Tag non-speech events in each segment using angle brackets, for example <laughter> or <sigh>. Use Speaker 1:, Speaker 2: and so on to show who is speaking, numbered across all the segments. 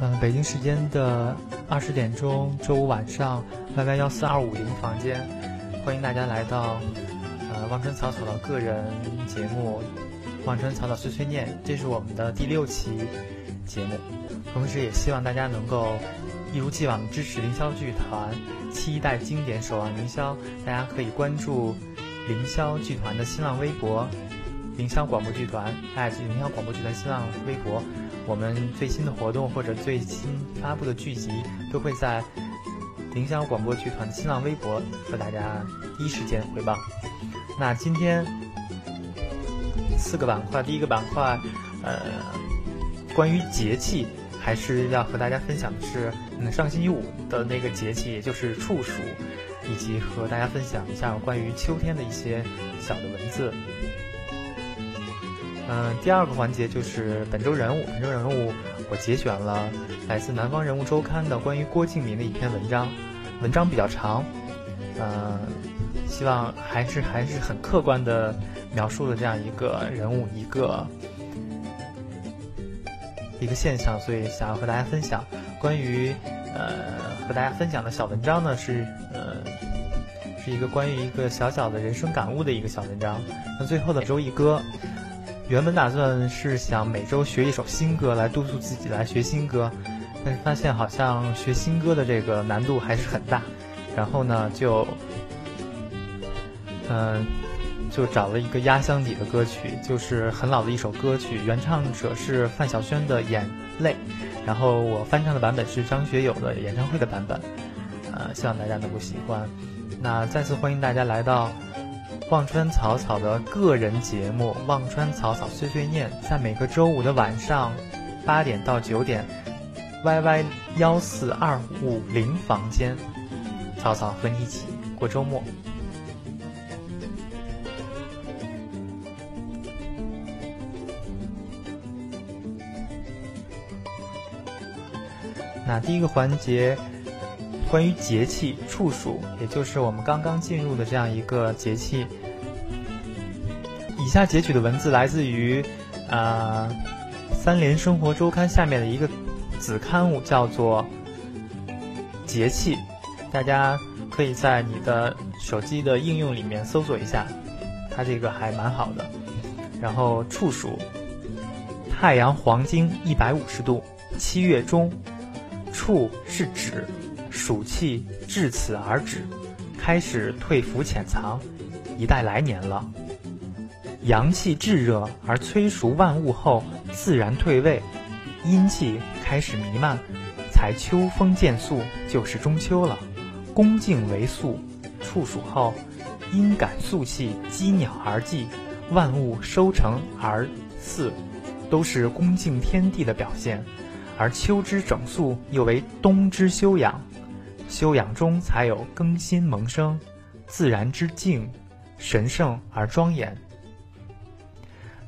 Speaker 1: 嗯，北京时间的二十点钟，周五晚上，Y Y 幺四二五零房间，欢迎大家来到呃望春草草的个人节目《望春草草碎碎念》，这是我们的第六期节目。同时，也希望大家能够一如既往支持凌霄剧团期待经典守望凌霄。大家可以关注凌霄剧团的新浪微博“凌霄广播剧团”，哎凌霄广播剧团新浪微博。我们最新的活动或者最新发布的剧集，都会在凌霄广播剧团的新浪微博和大家第一时间回报。那今天四个板块，第一个板块，呃，关于节气，还是要和大家分享的是，嗯，上星期五的那个节气，也就是处暑，以及和大家分享一下关于秋天的一些小的文字。嗯，第二个环节就是本周人物。本周人物，我节选了来自《南方人物周刊》的关于郭敬明的一篇文章，文章比较长，嗯，希望还是还是很客观的描述了这样一个人物一个一个现象，所以想要和大家分享。关于呃和大家分享的小文章呢，是呃是一个关于一个小小的人生感悟的一个小文章。那最后的周一哥。原本打算是想每周学一首新歌来督促自己来学新歌，但是发现好像学新歌的这个难度还是很大，然后呢就，嗯，就找了一个压箱底的歌曲，就是很老的一首歌曲，原唱者是范晓萱的《眼泪》，然后我翻唱的版本是张学友的演唱会的版本，呃，希望大家能够喜欢。那再次欢迎大家来到。忘川草草的个人节目《忘川草草碎碎念》在每个周五的晚上八点到九点，YY 幺四二五零房间，草草和你一起过周末。那第一个环节。关于节气处暑，也就是我们刚刚进入的这样一个节气。以下截取的文字来自于啊《三联生活周刊》下面的一个子刊物，叫做“节气”，大家可以在你的手机的应用里面搜索一下，它这个还蛮好的。然后处暑，太阳黄经一百五十度，七月中，处是指。暑气至此而止，开始退伏潜藏，一待来年了。阳气炙热而催熟万物后，自然退位，阴气开始弥漫，才秋风渐肃，就是中秋了。恭敬为肃，处暑后，阴感肃气，积鸟而寄，万物收成而祀，都是恭敬天地的表现。而秋之整肃，又为冬之休养。修养中才有更新萌生，自然之境，神圣而庄严。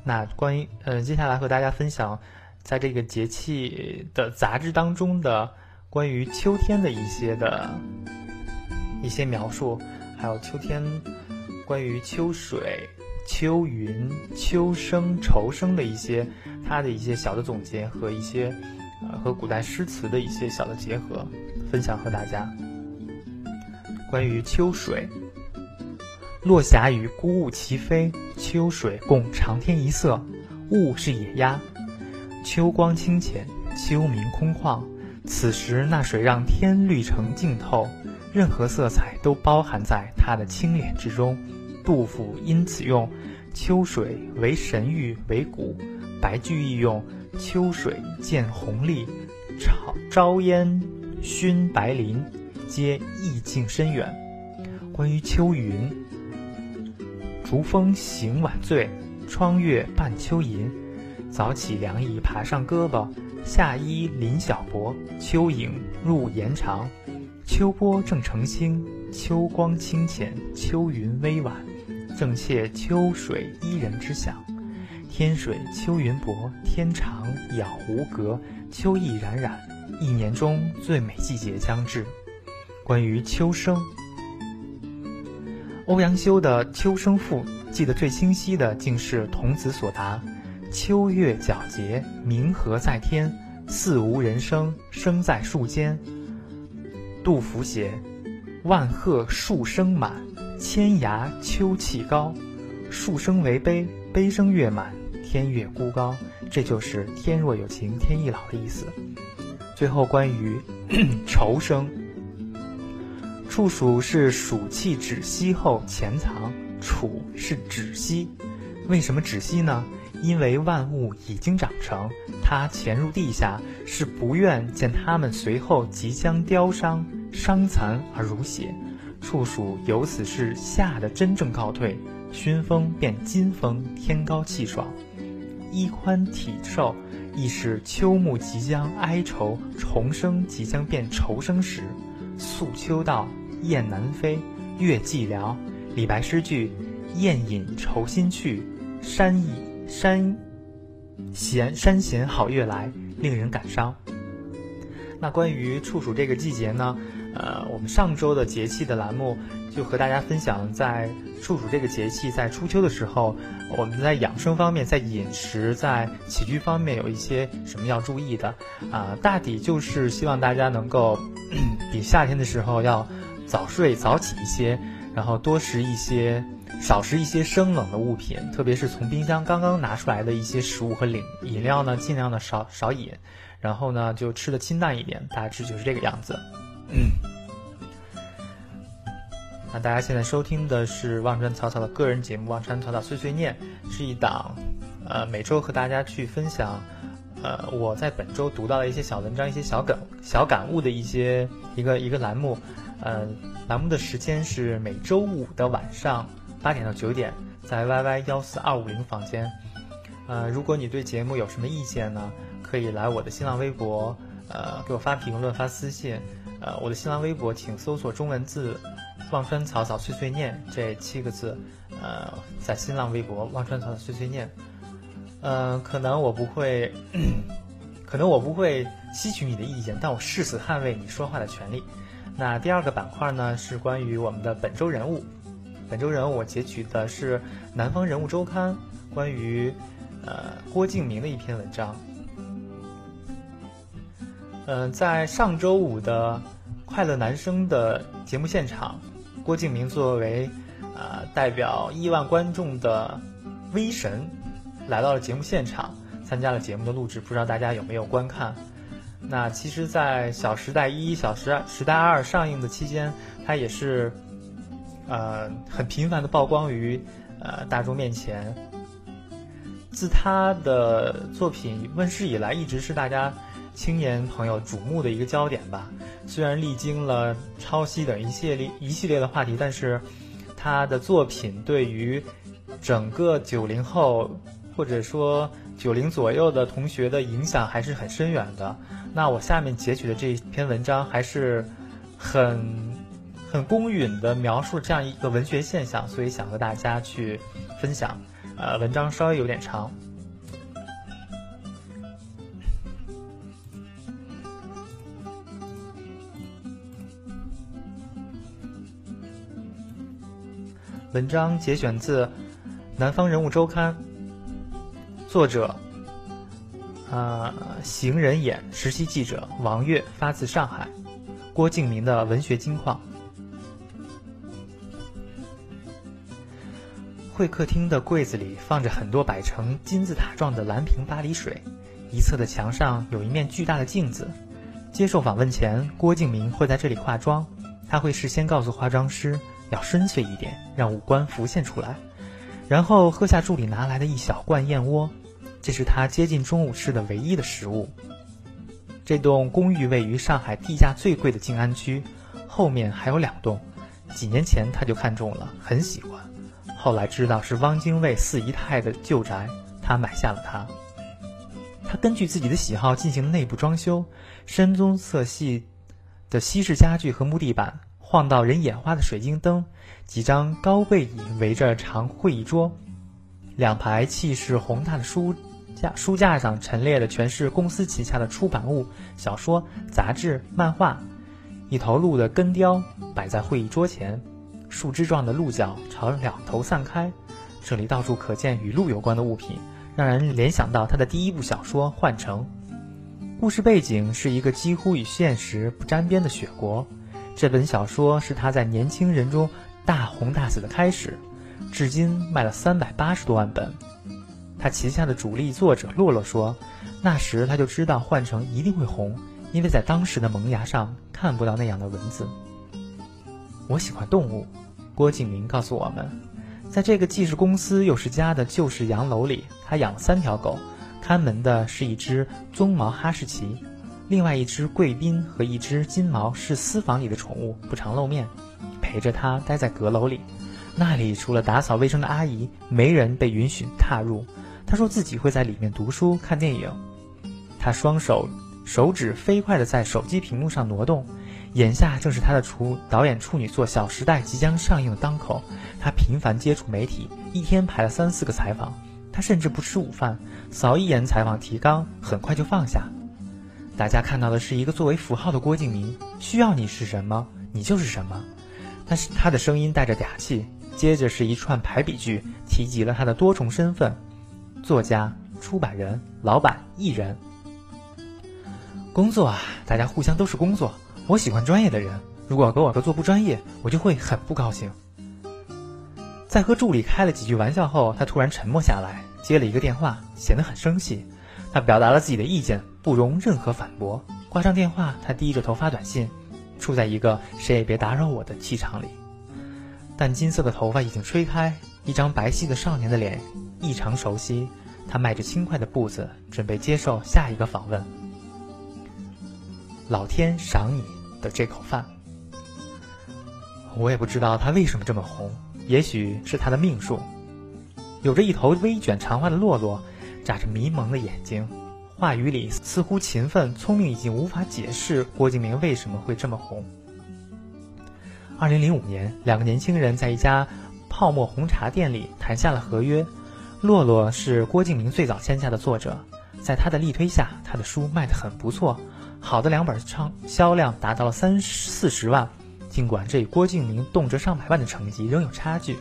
Speaker 1: 那关于呃，接下来和大家分享，在这个节气的杂志当中的关于秋天的一些的一些描述，还有秋天关于秋水、秋云、秋声、愁声的一些它的一些小的总结和一些。呃，和古代诗词的一些小的结合，分享和大家。关于秋水，落霞与孤鹜齐飞，秋水共长天一色。雾是野鸭，秋光清浅，秋明空旷。此时那水让天绿成净透，任何色彩都包含在它的清冽之中。杜甫因此用秋水为神喻为古，白居易用。秋水见红丽，朝朝烟熏白林，皆意境深远。关于秋云，竹风行晚醉，窗月伴秋吟。早起凉意爬上胳膊，夏衣临小脖，秋影入檐长。秋波正澄清，秋光清浅，秋云微婉，正切秋水伊人之想。天水秋云薄，天长杳无隔，秋意冉冉，一年中最美季节将至。关于秋声，欧阳修的《秋声赋》记得最清晰的，竟是童子所答：“秋月皎洁，明和在天，似无人声，声在树间。杜甫写：“万壑树声满，千崖秋气高。树声为悲，悲声月满，天月孤高。”这就是“天若有情天亦老”的意思。最后关于 <clears throat> 愁生，处暑是暑气止息后潜藏，处是止息。为什么止息呢？因为万物已经长成，它潜入地下，是不愿见它们随后即将凋伤、伤残而如血。处暑由此是夏的真正告退，熏风变金风，天高气爽，衣宽体瘦，亦是秋暮即将哀愁，重生即将变愁生时。宿秋道，雁南飞，月寂寥。李白诗句：“雁引愁心去，山意。”山闲山闲好月来，令人感伤。那关于处暑这个季节呢？呃，我们上周的节气的栏目就和大家分享，在处暑这个节气，在初秋的时候，我们在养生方面，在饮食、在起居方面有一些什么要注意的啊？大抵就是希望大家能够比夏天的时候要早睡早起一些，然后多食一些。少食一些生冷的物品，特别是从冰箱刚刚拿出来的一些食物和饮饮料呢，尽量的少少饮，然后呢就吃的清淡一点，大致就是这个样子。嗯那大家现在收听的是忘川草草的个人节目《忘川草草碎碎念》，是一档呃每周和大家去分享呃我在本周读到的一些小文章、一些小感小感悟的一些一个一个栏目。呃，栏目的时间是每周五的晚上。八点到九点，在 YY 幺四二五零房间。呃，如果你对节目有什么意见呢，可以来我的新浪微博，呃，给我发评论、发私信。呃，我的新浪微博请搜索中文字“忘川草草碎碎念”这七个字。呃，在新浪微博“忘川草草碎碎念”。嗯，可能我不会，<clears throat> 可能我不会吸取你的意见，但我誓死捍卫你说话的权利。那第二个板块呢，是关于我们的本周人物。本周人物我截取的是《南方人物周刊》关于呃郭敬明的一篇文章。嗯，在上周五的《快乐男声》的节目现场，郭敬明作为呃代表亿万观众的威神，来到了节目现场，参加了节目的录制。不知道大家有没有观看？那其实，在《小时代一》《小时时代二》上映的期间，他也是。呃，很频繁的曝光于呃大众面前。自他的作品问世以来，一直是大家青年朋友瞩目的一个焦点吧。虽然历经了抄袭等一系列一系列的话题，但是他的作品对于整个九零后或者说九零左右的同学的影响还是很深远的。那我下面截取的这一篇文章还是很。很公允的描述这样一个文学现象，所以想和大家去分享。呃，文章稍微有点长。文章节选自《南方人物周刊》，作者啊，行人眼实习记者王月，发自上海。郭敬明的文学金矿。会客厅的柜子里放着很多摆成金字塔状的蓝瓶巴黎水，一侧的墙上有一面巨大的镜子。接受访问前，郭敬明会在这里化妆，他会事先告诉化妆师要深邃一点，让五官浮现出来，然后喝下助理拿来的一小罐燕窝，这是他接近中午吃的唯一的食物。这栋公寓位于上海地价最贵的静安区，后面还有两栋，几年前他就看中了，很喜欢。后来知道是汪精卫四姨太的旧宅，他买下了它。他根据自己的喜好进行内部装修，深棕色系的西式家具和木地板，晃到人眼花的水晶灯，几张高背椅围着长会议桌，两排气势宏大的书架，书架上陈列的全是公司旗下的出版物、小说、杂志、漫画，一头鹿的根雕摆在会议桌前。树枝状的鹿角朝两头散开，这里到处可见与鹿有关的物品，让人联想到他的第一部小说《幻城》。故事背景是一个几乎与现实不沾边的雪国。这本小说是他在年轻人中大红大紫的开始，至今卖了三百八十多万本。他旗下的主力作者洛洛说，那时他就知道换成一定会红，因为在当时的萌芽上看不到那样的文字。我喜欢动物，郭敬明告诉我们，在这个既是公司又是家的旧式洋楼里，他养了三条狗，看门的是一只棕毛哈士奇，另外一只贵宾和一只金毛是私房里的宠物，不常露面，陪着他待在阁楼里，那里除了打扫卫生的阿姨，没人被允许踏入。他说自己会在里面读书、看电影。他双手手指飞快地在手机屏幕上挪动。眼下正是他的处导演处女作《小时代》即将上映的当口。他频繁接触媒体，一天排了三四个采访。他甚至不吃午饭，扫一眼采访提纲，很快就放下。大家看到的是一个作为符号的郭敬明，需要你是什么，你就是什么。但是他的声音带着嗲气。接着是一串排比句，提及了他的多重身份。作家、出版人、老板、艺人，工作啊，大家互相都是工作。我喜欢专业的人，如果跟我合作不专业，我就会很不高兴。在和助理开了几句玩笑后，他突然沉默下来，接了一个电话，显得很生气。他表达了自己的意见，不容任何反驳。挂上电话，他低着头发短信，处在一个谁也别打扰我的气场里。淡金色的头发已经吹开，一张白皙的少年的脸。异常熟悉，他迈着轻快的步子，准备接受下一个访问。老天赏你的这口饭，我也不知道他为什么这么红，也许是他的命数。有着一头微卷长发的洛洛，眨着迷蒙的眼睛，话语里似乎勤奋聪明，已经无法解释郭敬明为什么会这么红。二零零五年，两个年轻人在一家泡沫红茶店里谈下了合约。洛洛是郭敬明最早签下的作者，在他的力推下，他的书卖得很不错，好的两本畅销量达到了三四十万。尽管这与郭敬明动辄上百万的成绩仍有差距。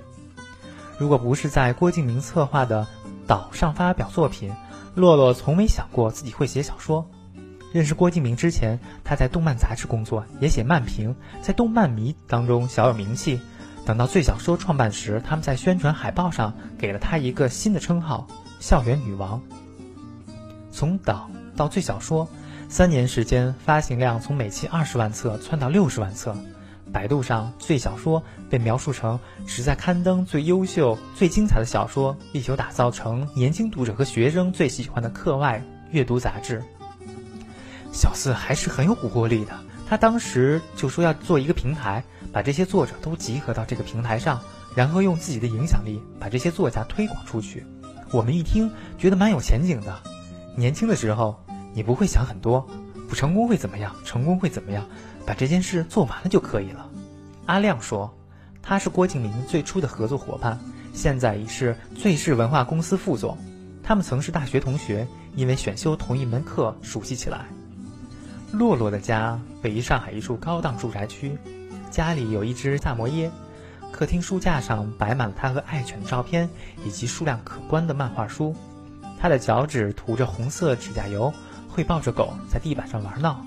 Speaker 1: 如果不是在郭敬明策划的岛上发表作品，洛洛从没想过自己会写小说。认识郭敬明之前，他在动漫杂志工作，也写漫评，在动漫迷当中小有名气。等到最小说创办时，他们在宣传海报上给了他一个新的称号——校园女王。从岛到最小说，三年时间，发行量从每期二十万册窜到六十万册。百度上，最小说被描述成旨在刊登最优秀、最精彩的小说，力求打造成年轻读者和学生最喜欢的课外阅读杂志。小四还是很有蛊惑力的，他当时就说要做一个平台。把这些作者都集合到这个平台上，然后用自己的影响力把这些作家推广出去。我们一听觉得蛮有前景的。年轻的时候你不会想很多，不成功会怎么样？成功会怎么样？把这件事做完了就可以了。阿亮说，他是郭敬明最初的合作伙伴，现在已是最是文化公司副总。他们曾是大学同学，因为选修同一门课熟悉起来。洛洛的家位于上海一处高档住宅区。家里有一只萨摩耶，客厅书架上摆满了他和爱犬的照片，以及数量可观的漫画书。他的脚趾涂着红色指甲油，会抱着狗在地板上玩闹。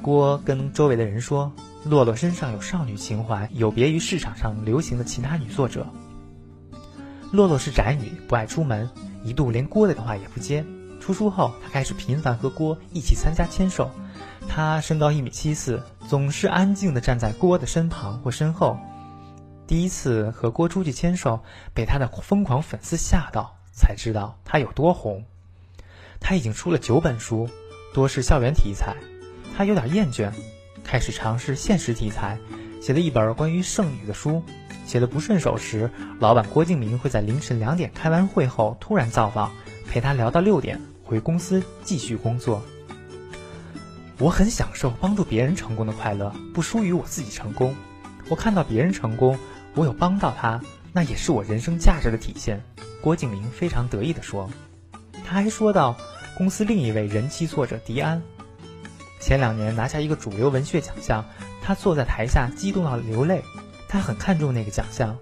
Speaker 1: 郭跟周围的人说：“洛洛身上有少女情怀，有别于市场上流行的其他女作者。”洛洛是宅女，不爱出门，一度连郭的电话也不接。出书后，她开始频繁和郭一起参加签售。她身高一米七四，总是安静地站在郭的身旁或身后。第一次和郭出去签售，被他的疯狂粉丝吓到，才知道他有多红。他已经出了九本书，多是校园题材。他有点厌倦，开始尝试现实题材，写了一本关于剩女的书。写的不顺手时，老板郭敬明会在凌晨两点开完会后突然造访，陪他聊到六点，回公司继续工作。我很享受帮助别人成功的快乐，不输于我自己成功。我看到别人成功，我有帮到他，那也是我人生价值的体现。郭敬明非常得意地说。他还说到，公司另一位人气作者迪安，前两年拿下一个主流文学奖项，他坐在台下激动到流泪。他很看重那个奖项。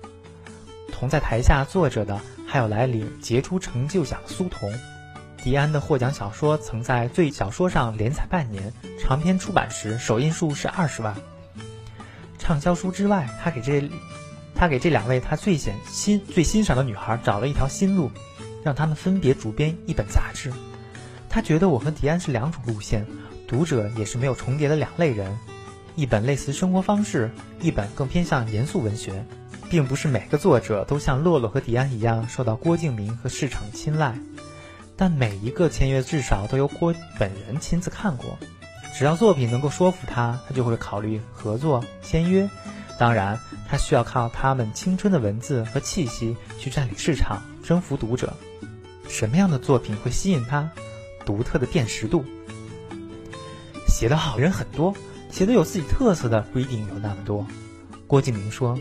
Speaker 1: 同在台下坐着的还有来领杰出成就奖的苏童。迪安的获奖小说曾在最小说上连载半年，长篇出版时首印数是二十万。畅销书之外，他给这他给这两位他最显欣最欣赏的女孩找了一条新路，让他们分别主编一本杂志。他觉得我和迪安是两种路线，读者也是没有重叠的两类人，一本类似生活方式，一本更偏向严肃文学。并不是每个作者都像洛洛和迪安一样受到郭敬明和市场青睐，但每一个签约至少都由郭本人亲自看过。只要作品能够说服他，他就会考虑合作签约。当然，他需要靠他们青春的文字和气息去占领市场，征服读者。什么样的作品会吸引他？独特的辨识度。写得好人很多，写得有自己特色的不一定有那么多。郭敬明说。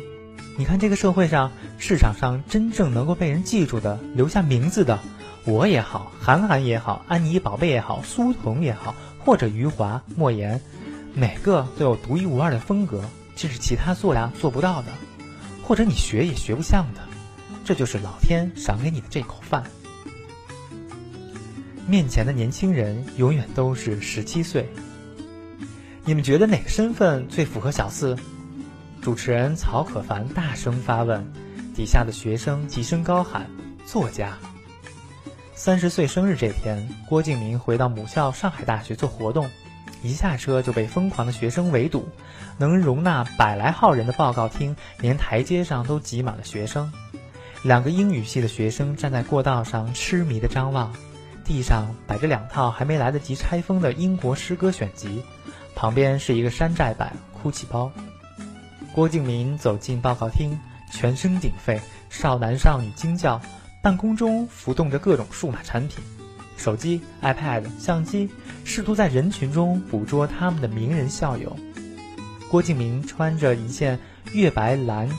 Speaker 1: 你看这个社会上，市场上真正能够被人记住的、留下名字的，我也好，韩寒也好，安妮宝贝也好，苏童也好，或者余华、莫言，每个都有独一无二的风格，这是其他作家做不到的，或者你学也学不像的，这就是老天赏给你的这口饭。面前的年轻人永远都是十七岁。你们觉得哪个身份最符合小四？主持人曹可凡大声发问，底下的学生齐声高喊：“作家！”三十岁生日这天，郭敬明回到母校上海大学做活动，一下车就被疯狂的学生围堵。能容纳百来号人的报告厅，连台阶上都挤满了学生。两个英语系的学生站在过道上痴迷地张望，地上摆着两套还没来得及拆封的英国诗歌选集，旁边是一个山寨版哭泣包。郭敬明走进报告厅，全身鼎沸，少男少女惊叫。办公中浮动着各种数码产品，手机、iPad、相机，试图在人群中捕捉他们的名人校友。郭敬明穿着一件月白蓝，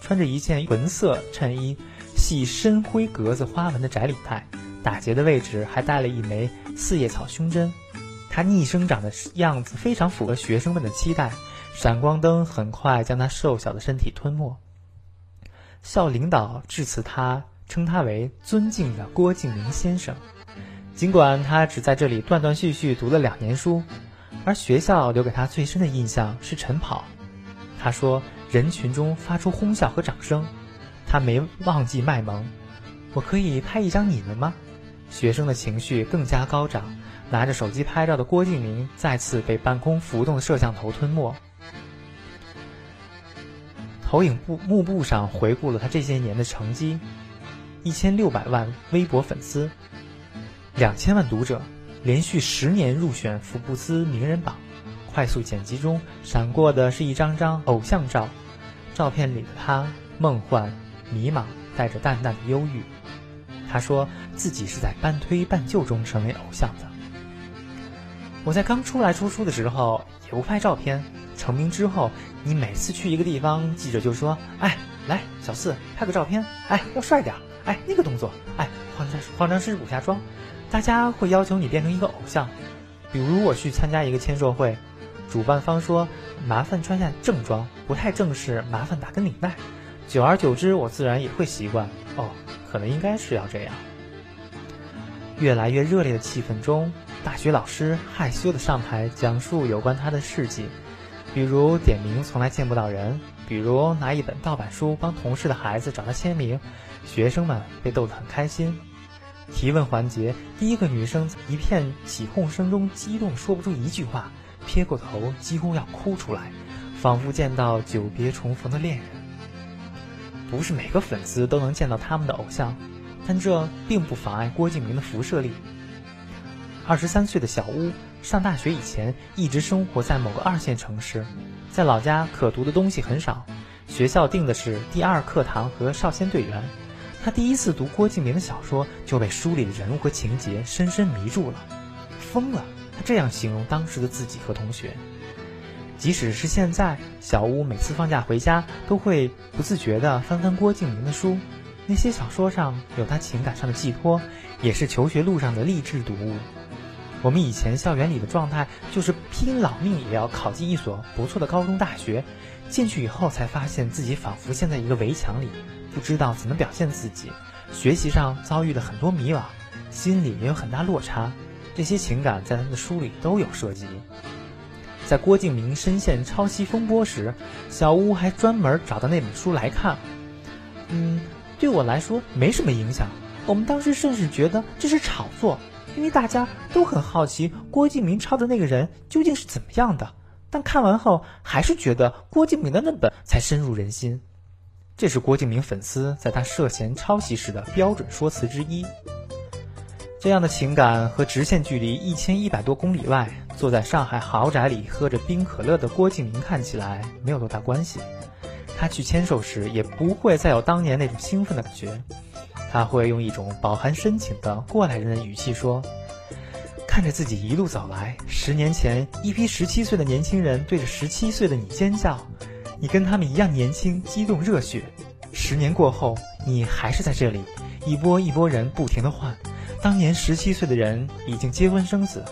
Speaker 1: 穿着一件纯色衬衣，系深灰格子花纹的窄领带，打结的位置还带了一枚四叶草胸针。他逆生长的样子非常符合学生们的期待。闪光灯很快将他瘦小的身体吞没。校领导致辞他，称他为尊敬的郭敬明先生。尽管他只在这里断断续续读了两年书，而学校留给他最深的印象是晨跑。他说，人群中发出哄笑和掌声，他没忘记卖萌。我可以拍一张你们吗？学生的情绪更加高涨，拿着手机拍照的郭敬明再次被半空浮动的摄像头吞没。投影布幕布上回顾了他这些年的成绩：一千六百万微博粉丝，两千万读者，连续十年入选福布斯名人榜。快速剪辑中闪过的是一张张偶像照，照片里的他梦幻、迷茫，带着淡淡的忧郁。他说自己是在半推半就中成为偶像的。我在刚出来出书的时候也不拍照片。成名之后，你每次去一个地方，记者就说：“哎，来，小四拍个照片，哎，要帅点，哎，那个动作，哎，化妆化妆师补下妆。”大家会要求你变成一个偶像。比如我去参加一个签售会，主办方说：“麻烦穿下正装，不太正式，麻烦打个领带。”久而久之，我自然也会习惯。哦，可能应该是要这样。越来越热烈的气氛中，大学老师害羞地上台讲述有关他的事迹。比如点名从来见不到人，比如拿一本盗版书帮同事的孩子找他签名，学生们被逗得很开心。提问环节，第一个女生在一片起哄声中激动说不出一句话，撇过头几乎要哭出来，仿佛见到久别重逢的恋人。不是每个粉丝都能见到他们的偶像，但这并不妨碍郭敬明的辐射力。二十三岁的小屋。上大学以前，一直生活在某个二线城市，在老家可读的东西很少，学校定的是第二课堂和少先队员。他第一次读郭敬明的小说，就被书里的人物和情节深深迷住了，疯了。他这样形容当时的自己和同学。即使是现在，小屋每次放假回家，都会不自觉地翻翻郭敬明的书，那些小说上有他情感上的寄托，也是求学路上的励志读物。我们以前校园里的状态就是拼老命也要考进一所不错的高中大学，进去以后才发现自己仿佛陷在一个围墙里，不知道怎么表现自己，学习上遭遇了很多迷惘，心里也有很大落差。这些情感在他的书里都有涉及。在郭敬明深陷抄袭风波时，小屋还专门找到那本书来看。嗯，对我来说没什么影响。我们当时甚至觉得这是炒作，因为大家都很好奇郭敬明抄的那个人究竟是怎么样的。但看完后，还是觉得郭敬明的那本才深入人心。这是郭敬明粉丝在他涉嫌抄袭时的标准说辞之一。这样的情感和直线距离一千一百多公里外，坐在上海豪宅里喝着冰可乐的郭敬明看起来没有多大关系。他去签售时也不会再有当年那种兴奋的感觉，他会用一种饱含深情的过来人的语气说。看着自己一路走来，十年前一批十七岁的年轻人对着十七岁的你尖叫，你跟他们一样年轻、激动、热血。十年过后，你还是在这里，一波一波人不停的换，当年十七岁的人已经结婚生子。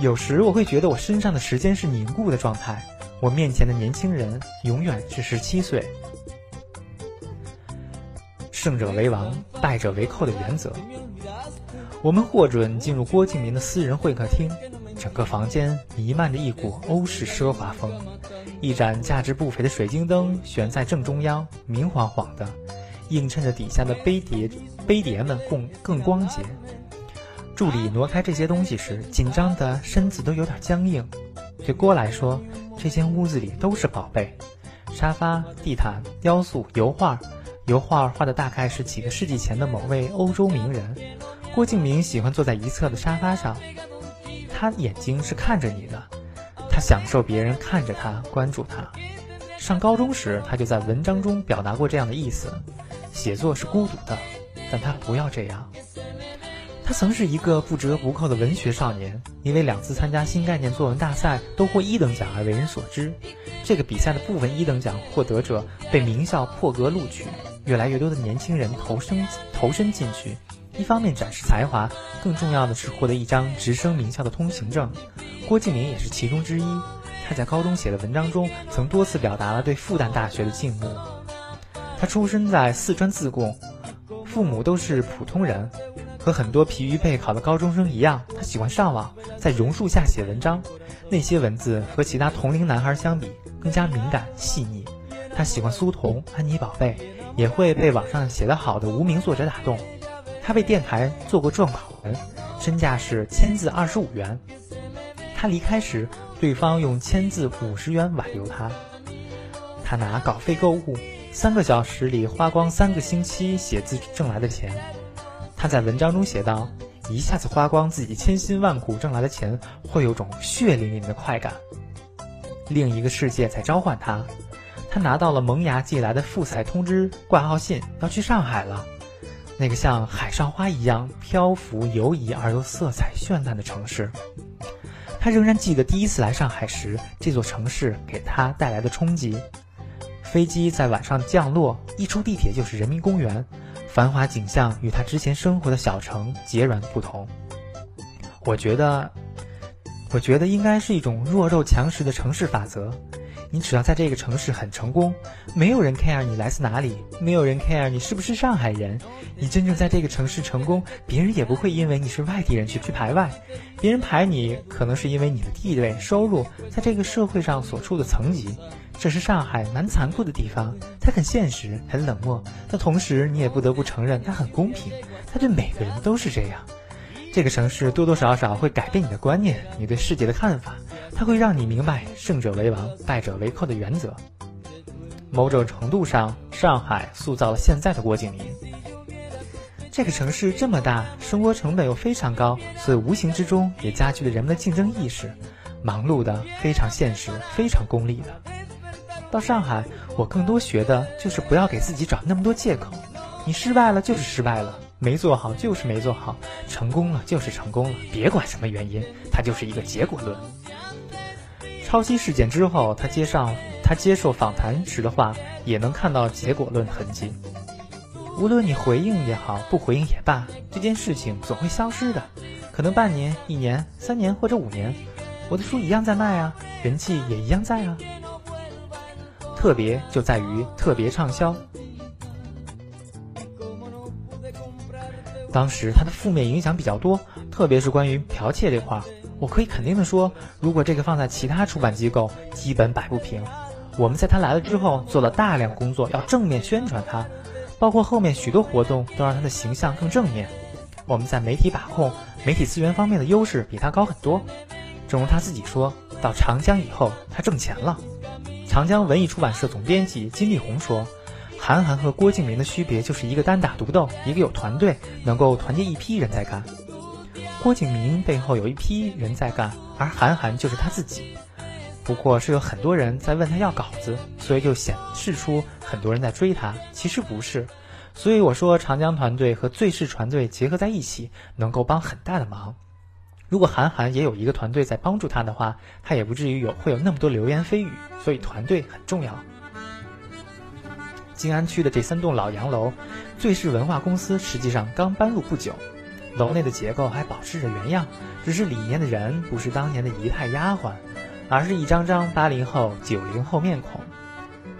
Speaker 1: 有时我会觉得我身上的时间是凝固的状态，我面前的年轻人永远是十七岁。胜者为王，败者为寇的原则。我们获准进入郭敬明的私人会客厅，整个房间弥漫着一股欧式奢华风。一盏价值不菲的水晶灯悬在正中央，明晃晃的，映衬着底下的杯碟，杯碟们更更光洁。助理挪开这些东西时，紧张的身子都有点僵硬。对郭来说，这间屋子里都是宝贝：沙发、地毯、雕塑、油画。油画画的大概是几个世纪前的某位欧洲名人。郭敬明喜欢坐在一侧的沙发上，他眼睛是看着你的，他享受别人看着他，关注他。上高中时，他就在文章中表达过这样的意思：写作是孤独的，但他不要这样。他曾是一个不折不扣的文学少年，因为两次参加新概念作文大赛都获一等奖而为人所知。这个比赛的部分一等奖获得者被名校破格录取，越来越多的年轻人投身投身进去。一方面展示才华，更重要的是获得一张直升名校的通行证。郭敬明也是其中之一。他在高中写的文章中，曾多次表达了对复旦大学的敬慕。他出生在四川自贡，父母都是普通人，和很多疲于备考的高中生一样，他喜欢上网，在榕树下写文章。那些文字和其他同龄男孩相比，更加敏感细腻。他喜欢苏童、安妮宝贝，也会被网上写得好的无名作者打动。他为电台做过撰稿人，身价是千字二十五元。他离开时，对方用千字五十元挽留他。他拿稿费购物，三个小时里花光三个星期写字挣来的钱。他在文章中写道：“一下子花光自己千辛万苦挣来的钱，会有种血淋淋的快感。”另一个世界在召唤他。他拿到了萌芽寄来的复赛通知挂号信，要去上海了。那个像海上花一样漂浮游移而又色彩绚烂的城市，他仍然记得第一次来上海时，这座城市给他带来的冲击。飞机在晚上降落，一出地铁就是人民公园，繁华景象与他之前生活的小城截然不同。我觉得，我觉得应该是一种弱肉强食的城市法则。你只要在这个城市很成功，没有人 care 你来自哪里，没有人 care 你是不是上海人。你真正在这个城市成功，别人也不会因为你是外地人去去排外，别人排你可能是因为你的地位、收入，在这个社会上所处的层级。这是上海蛮残酷的地方，它很现实，很冷漠，但同时你也不得不承认它很公平，它对每个人都是这样。这个城市多多少少会改变你的观念，你对世界的看法。它会让你明白“胜者为王，败者为寇”的原则。某种程度上，上海塑造了现在的郭敬明。这个城市这么大，生活成本又非常高，所以无形之中也加剧了人们的竞争意识。忙碌的，非常现实，非常功利的。到上海，我更多学的就是不要给自己找那么多借口。你失败了就是失败了。没做好就是没做好，成功了就是成功了，别管什么原因，它就是一个结果论。抄袭事件之后，他接上他接受访谈时的话，也能看到结果论的痕迹。无论你回应也好，不回应也罢，这件事情总会消失的，可能半年、一年、三年或者五年，我的书一样在卖啊，人气也一样在啊。特别就在于特别畅销。当时他的负面影响比较多，特别是关于剽窃这块儿。我可以肯定的说，如果这个放在其他出版机构，基本摆不平。我们在他来了之后做了大量工作，要正面宣传他，包括后面许多活动都让他的形象更正面。我们在媒体把控、媒体资源方面的优势比他高很多。正如他自己说到长江以后，他挣钱了。长江文艺出版社总编辑金立红说。韩寒和郭敬明的区别就是一个单打独斗，一个有团队，能够团结一批人在干。郭敬明背后有一批人在干，而韩寒就是他自己。不过是有很多人在问他要稿子，所以就显示出很多人在追他。其实不是，所以我说长江团队和最是团队结合在一起，能够帮很大的忙。如果韩寒也有一个团队在帮助他的话，他也不至于有会有那么多流言蜚语。所以团队很重要。静安区的这三栋老洋楼，最是文化公司实际上刚搬入不久，楼内的结构还保持着原样，只是里面的人不是当年的姨太丫鬟，而是一张张八零后、九零后面孔。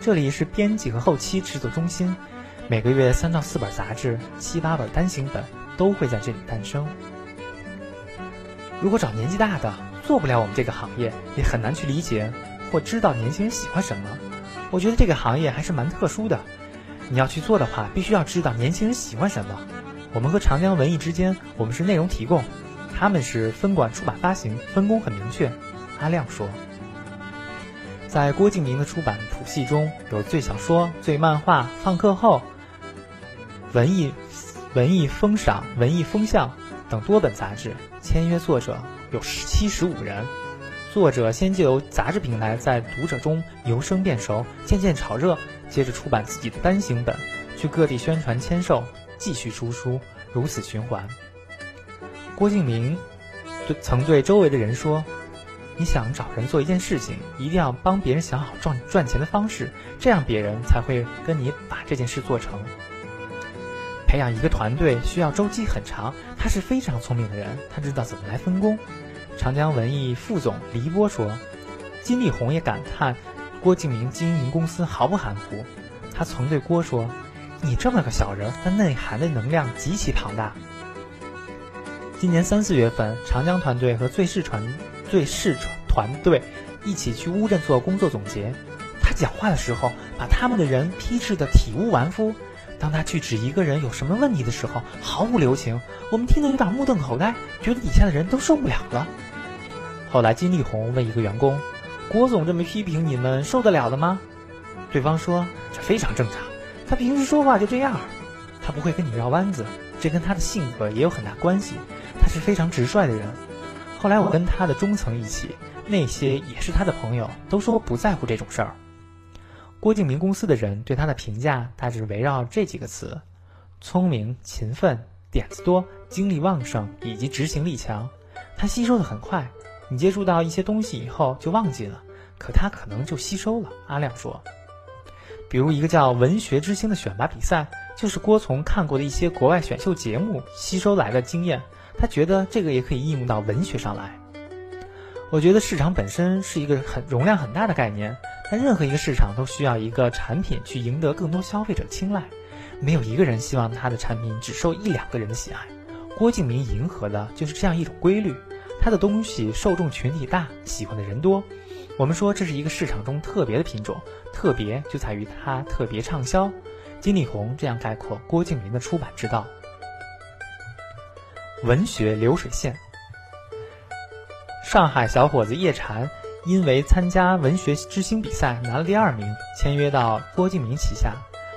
Speaker 1: 这里是编辑和后期制作中心，每个月三到四本杂志、七八本单行本都会在这里诞生。如果找年纪大的做不了我们这个行业，也很难去理解或知道年轻人喜欢什么。我觉得这个行业还是蛮特殊的，你要去做的话，必须要知道年轻人喜欢什么。我们和长江文艺之间，我们是内容提供，他们是分管出版发行，分工很明确。阿亮说，在郭敬明的出版谱系中有最小说、最漫画、放课后、文艺、文艺风赏、文艺风向等多本杂志，签约作者有七十五人。作者先借由杂志平台在读者中由生变熟，渐渐炒热，接着出版自己的单行本，去各地宣传签售，继续出书，如此循环。郭敬明对曾对周围的人说：“你想找人做一件事情，一定要帮别人想好赚赚钱的方式，这样别人才会跟你把这件事做成。培养一个团队需要周期很长，他是非常聪明的人，他知道怎么来分工。”长江文艺副总黎波说：“金立红也感叹郭敬明经营公司毫不含糊。他曾对郭说：‘你这么个小人，但内涵的能量极其庞大。’今年三四月份，长江团队和最视传最视团队一起去乌镇做工作总结。他讲话的时候，把他们的人批斥的体无完肤。当他去指一个人有什么问题的时候，毫无留情。我们听得有点目瞪口呆，觉得底下的人都受不了了。”后来，金立红问一个员工：“郭总这么批评你们，受得了的吗？”对方说：“这非常正常，他平时说话就这样，他不会跟你绕弯子。这跟他的性格也有很大关系，他是非常直率的人。”后来我跟他的中层一起，那些也是他的朋友，都说不在乎这种事儿。郭敬明公司的人对他的评价大致围绕这几个词：聪明、勤奋、点子多、精力旺盛以及执行力强。他吸收的很快。你接触到一些东西以后就忘记了，可他可能就吸收了。阿亮说，比如一个叫“文学之星”的选拔比赛，就是郭从看过的一些国外选秀节目吸收来的经验，他觉得这个也可以应用到文学上来。我觉得市场本身是一个很容量很大的概念，但任何一个市场都需要一个产品去赢得更多消费者青睐，没有一个人希望他的产品只受一两个人的喜爱。郭敬明迎合的就是这样一种规律。他的东西受众群体大，喜欢的人多。我们说这是一个市场中特别的品种，特别就在于它特别畅销。金立红这样概括郭敬明的出版之道：文学流水线。上海小伙子叶禅因为参加文学之星比赛拿了第二名，签约到郭敬明旗下。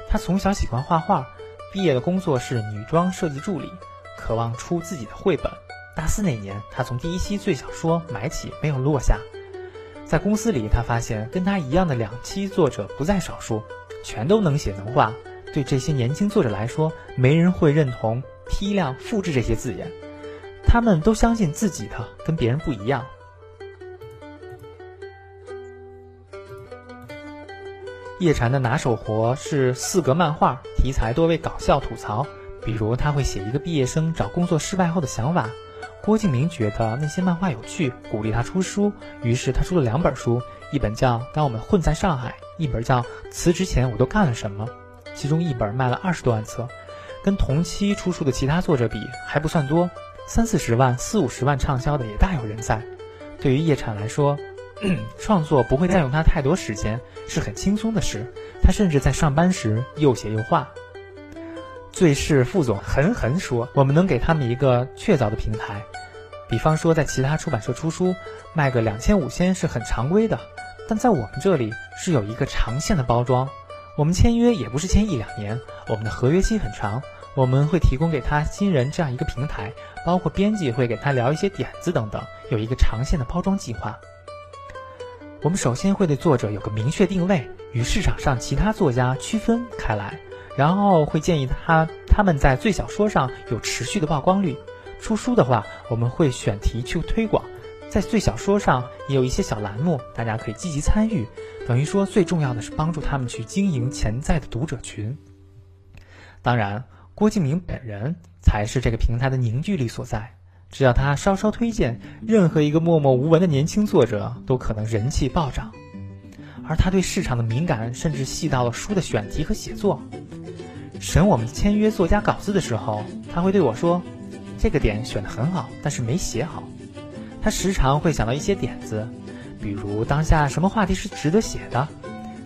Speaker 1: 他从小喜欢画画，毕业的工作是女装设计助理，渴望出自己的绘本。大四那年，他从第一期最小说买起，没有落下。在公司里，他发现跟他一样的两期作者不在少数，全都能写能画。对这些年轻作者来说，没人会认同批量复制这些字眼，他们都相信自己的跟别人不一样。叶禅的拿手活是四格漫画，题材多为搞笑吐槽，比如他会写一个毕业生找工作失败后的想法。郭敬明觉得那些漫画有趣，鼓励他出书，于是他出了两本书，一本叫《当我们混在上海》，一本叫《辞职前我都干了什么》。其中一本卖了二十多万册，跟同期出书的其他作者比还不算多，三四十万、四五十万畅销的也大有人在。对于叶产来说，<clears throat> 创作不会占用他太多时间，是很轻松的事。他甚至在上班时又写又画。最是副总狠狠说：“我们能给他们一个确凿的平台，比方说在其他出版社出书，卖个两千五千是很常规的，但在我们这里是有一个长线的包装。我们签约也不是签一两年，我们的合约期很长。我们会提供给他新人这样一个平台，包括编辑会给他聊一些点子等等，有一个长线的包装计划。我们首先会对作者有个明确定位。”与市场上其他作家区分开来，然后会建议他他们在最小说上有持续的曝光率。出书的话，我们会选题去推广，在最小说上也有一些小栏目，大家可以积极参与。等于说，最重要的是帮助他们去经营潜在的读者群。当然，郭敬明本人才是这个平台的凝聚力所在。只要他稍稍推荐，任何一个默默无闻的年轻作者都可能人气暴涨。而他对市场的敏感，甚至细到了书的选题和写作。审我们签约作家稿子的时候，他会对我说：“这个点选的很好，但是没写好。”他时常会想到一些点子，比如当下什么话题是值得写的。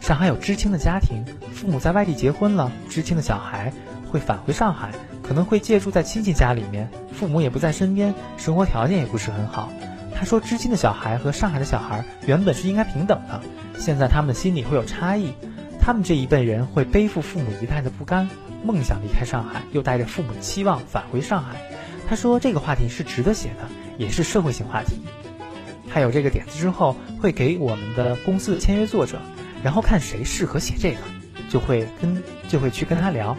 Speaker 1: 上海有知青的家庭，父母在外地结婚了，知青的小孩会返回上海，可能会借住在亲戚家里面，父母也不在身边，生活条件也不是很好。他说，知青的小孩和上海的小孩原本是应该平等的。现在他们的心里会有差异，他们这一辈人会背负父母一代的不甘，梦想离开上海，又带着父母的期望返回上海。他说这个话题是值得写的，也是社会性话题。他有这个点子之后，会给我们的公司签约作者，然后看谁适合写这个，就会跟就会去跟他聊。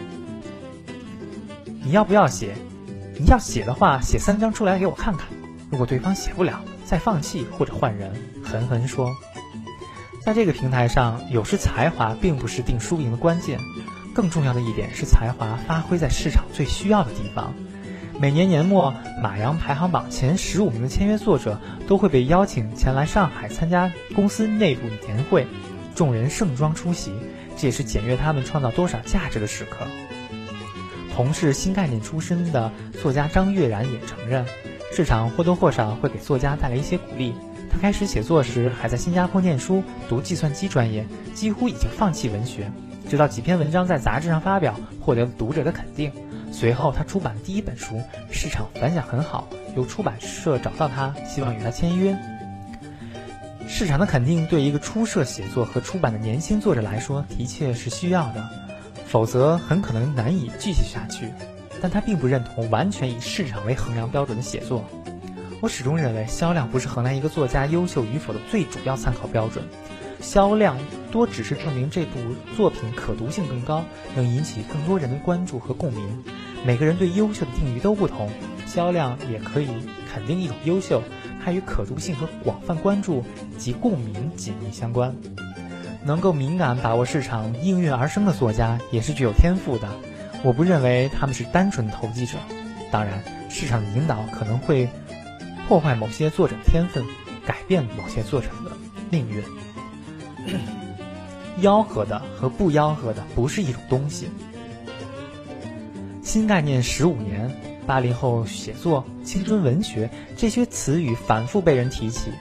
Speaker 1: 你要不要写？你要写的话，写三张出来给我看看。如果对方写不了，再放弃或者换人。狠狠说。在这个平台上，有时才华并不是定输赢的关键，更重要的一点是才华发挥在市场最需要的地方。每年年末，马洋排行榜前十五名的签约作者都会被邀请前来上海参加公司内部年会，众人盛装出席，这也是检阅他们创造多少价值的时刻。同是新概念出身的作家张悦然也承认，市场或多或少会给作家带来一些鼓励。他开始写作时还在新加坡念书，读计算机专业，几乎已经放弃文学。直到几篇文章在杂志上发表，获得了读者的肯定。随后他出版第一本书，市场反响很好，由出版社找到他，希望与他签约。市场的肯定对一个初涉写作和出版的年轻作者来说，的确是需要的，否则很可能难以继续下去。但他并不认同完全以市场为衡量标准的写作。我始终认为，销量不是衡量一个作家优秀与否的最主要参考标准，销量多只是证明这部作品可读性更高，能引起更多人的关注和共鸣。每个人对优秀的定义都不同，销量也可以肯定一种优秀，它与可读性和广泛关注及共鸣紧密相关。能够敏感把握市场应运而生的作家，也是具有天赋的。我不认为他们是单纯的投机者。当然，市场的引导可能会。破坏某些作者天分，改变某些作者的命运。<coughs> 吆喝的和不吆喝的不是一种东西。新概念十五年，八零后写作、青春文学这些词语反复被人提起。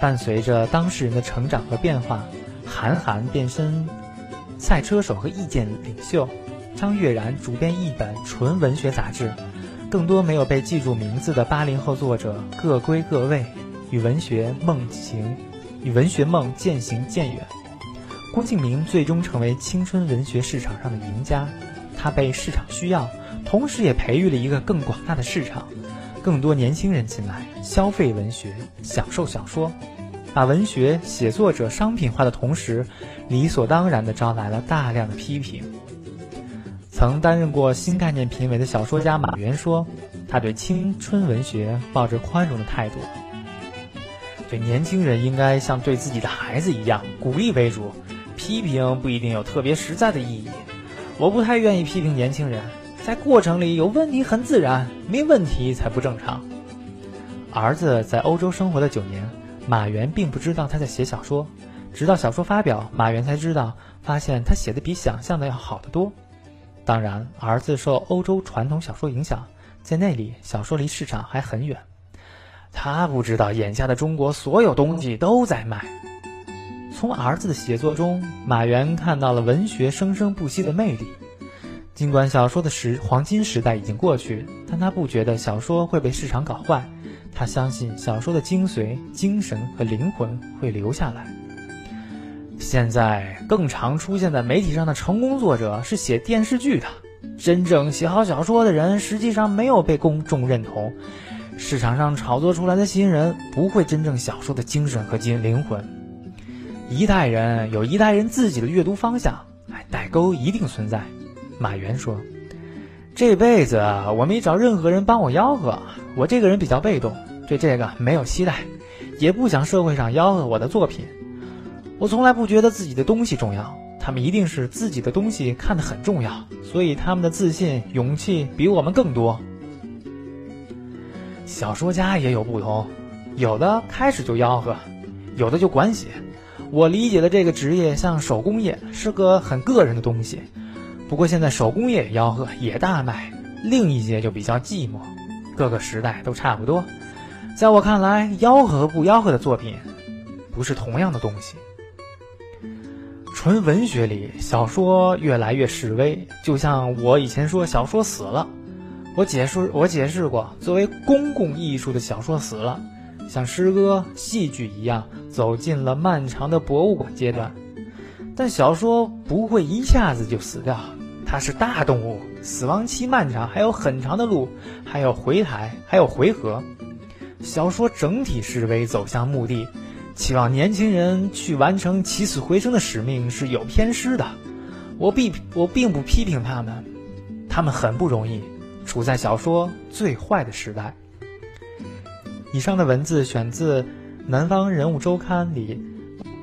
Speaker 1: 伴随着当事人的成长和变化，韩寒变身赛车手和意见领袖，张悦然主编一本纯文学杂志。更多没有被记住名字的八零后作者各归各位，与文学梦行，与文学梦渐行渐远。郭敬明最终成为青春文学市场上的赢家，他被市场需要，同时也培育了一个更广大的市场，更多年轻人进来消费文学，享受小说，把文学写作者商品化的同时，理所当然地招来了大量的批评。曾担任过新概念评委的小说家马原说：“他对青春文学抱着宽容的态度，对年轻人应该像对自己的孩子一样，鼓励为主，批评不一定有特别实在的意义。我不太愿意批评年轻人，在过程里有问题很自然，没问题才不正常。”儿子在欧洲生活了九年，马原并不知道他在写小说，直到小说发表，马原才知道，发现他写的比想象的要好得多。当然，儿子受欧洲传统小说影响，在那里小说离市场还很远。他不知道眼下的中国所有东西都在卖。从儿子的写作中，马原看到了文学生生不息的魅力。尽管小说的时黄金时代已经过去，但他不觉得小说会被市场搞坏。他相信小说的精髓、精神和灵魂会留下来。现在更常出现在媒体上的成功作者是写电视剧的。真正写好小说的人，实际上没有被公众认同。市场上炒作出来的新人，不会真正小说的精神和精灵魂。一代人有一代人自己的阅读方向，哎，代沟一定存在。马原说：“这辈子我没找任何人帮我吆喝，我这个人比较被动，对这个没有期待，也不想社会上吆喝我的作品。我从来不觉得自己的东西重要，他们一定是自己的东西看得很重要，所以他们的自信、勇气比我们更多。小说家也有不同，有的开始就吆喝，有的就管写。我理解的这个职业像手工业，是个很个人的东西。”不过现在手工业吆喝也大卖，另一些就比较寂寞。各个时代都差不多，在我看来，吆喝和不吆喝的作品不是同样的东西。纯文学里，小说越来越示威，就像我以前说小说死了。我解释我解释过，作为公共艺术的小说死了，像诗歌、戏剧一样，走进了漫长的博物馆阶段。但小说不会一下子就死掉，它是大动物，死亡期漫长，还有很长的路，还有回台，还有回合。小说整体示威走向墓地，期望年轻人去完成起死回生的使命是有偏失的。我并我并不批评他们，他们很不容易，处在小说最坏的时代。以上的文字选自《南方人物周刊》里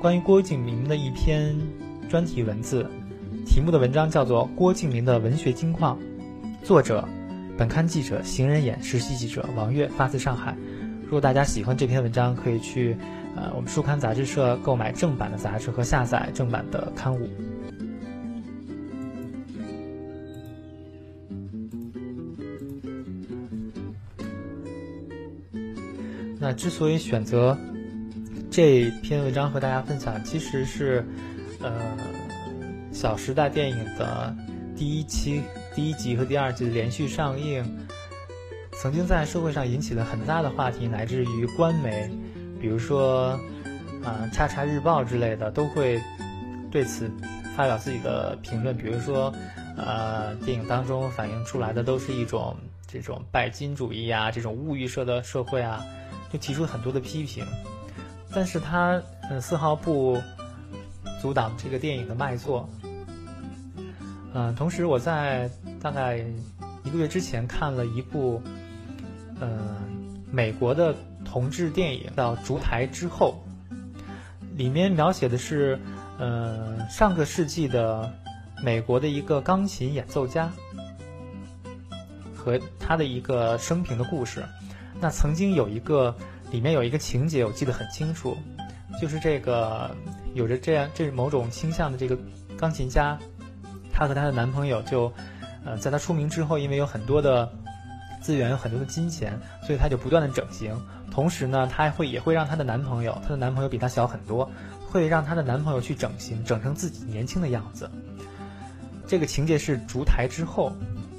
Speaker 1: 关于郭敬明的一篇。专题文字，题目的文章叫做《郭敬明的文学金矿》，作者，本刊记者邢仁演，实习记者王悦，发自上海。如果大家喜欢这篇文章，可以去呃我们书刊杂志社购买正版的杂志和下载正版的刊物。那之所以选择这篇文章和大家分享，其实是。呃，《小时代》电影的第一期、第一集和第二集连续上映，曾经在社会上引起了很大的话题，乃至于官媒，比如说啊《叉叉日报》之类的，都会对此发表自己的评论。比如说，呃，电影当中反映出来的都是一种这种拜金主义啊，这种物欲社的社会啊，就提出很多的批评。但是他嗯丝毫不。阻挡这个电影的卖座。嗯，同时我在大概一个月之前看了一部，嗯，美国的同志电影叫《烛台之后》，里面描写的是，嗯，上个世纪的美国的一个钢琴演奏家和他的一个生平的故事。那曾经有一个，里面有一个情节我记得很清楚，就是这个。有着这样这某种倾向的这个钢琴家，她和她的男朋友就，呃，在她出名之后，因为有很多的资源，有很多的金钱，所以她就不断的整形。同时呢，她会也会让她的男朋友，她的男朋友比她小很多，会让她的男朋友去整形，整成自己年轻的样子。这个情节是烛台之后，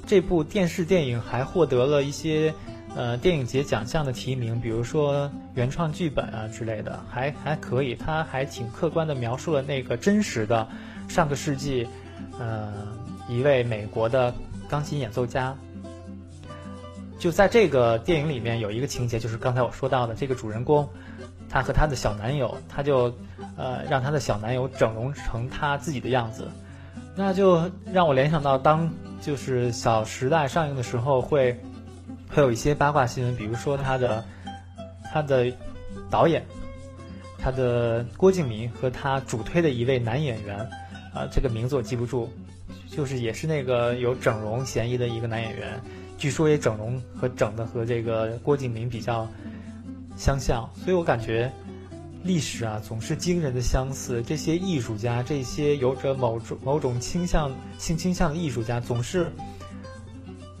Speaker 1: 这部电视电影还获得了一些。呃，电影节奖项的提名，比如说原创剧本啊之类的，还还可以。他还挺客观的描述了那个真实的上个世纪，呃，一位美国的钢琴演奏家。就在这个电影里面有一个情节，就是刚才我说到的这个主人公，他和他的小男友，他就呃让他的小男友整容成他自己的样子，那就让我联想到当就是《小时代》上映的时候会。会有一些八卦新闻，比如说他的他的导演，他的郭敬明和他主推的一位男演员，啊，这个名字我记不住，就是也是那个有整容嫌疑的一个男演员，据说也整容和整的和这个郭敬明比较相像，所以我感觉历史啊，总是惊人的相似。这些艺术家，这些有着某种某种倾向性倾向的艺术家，总是，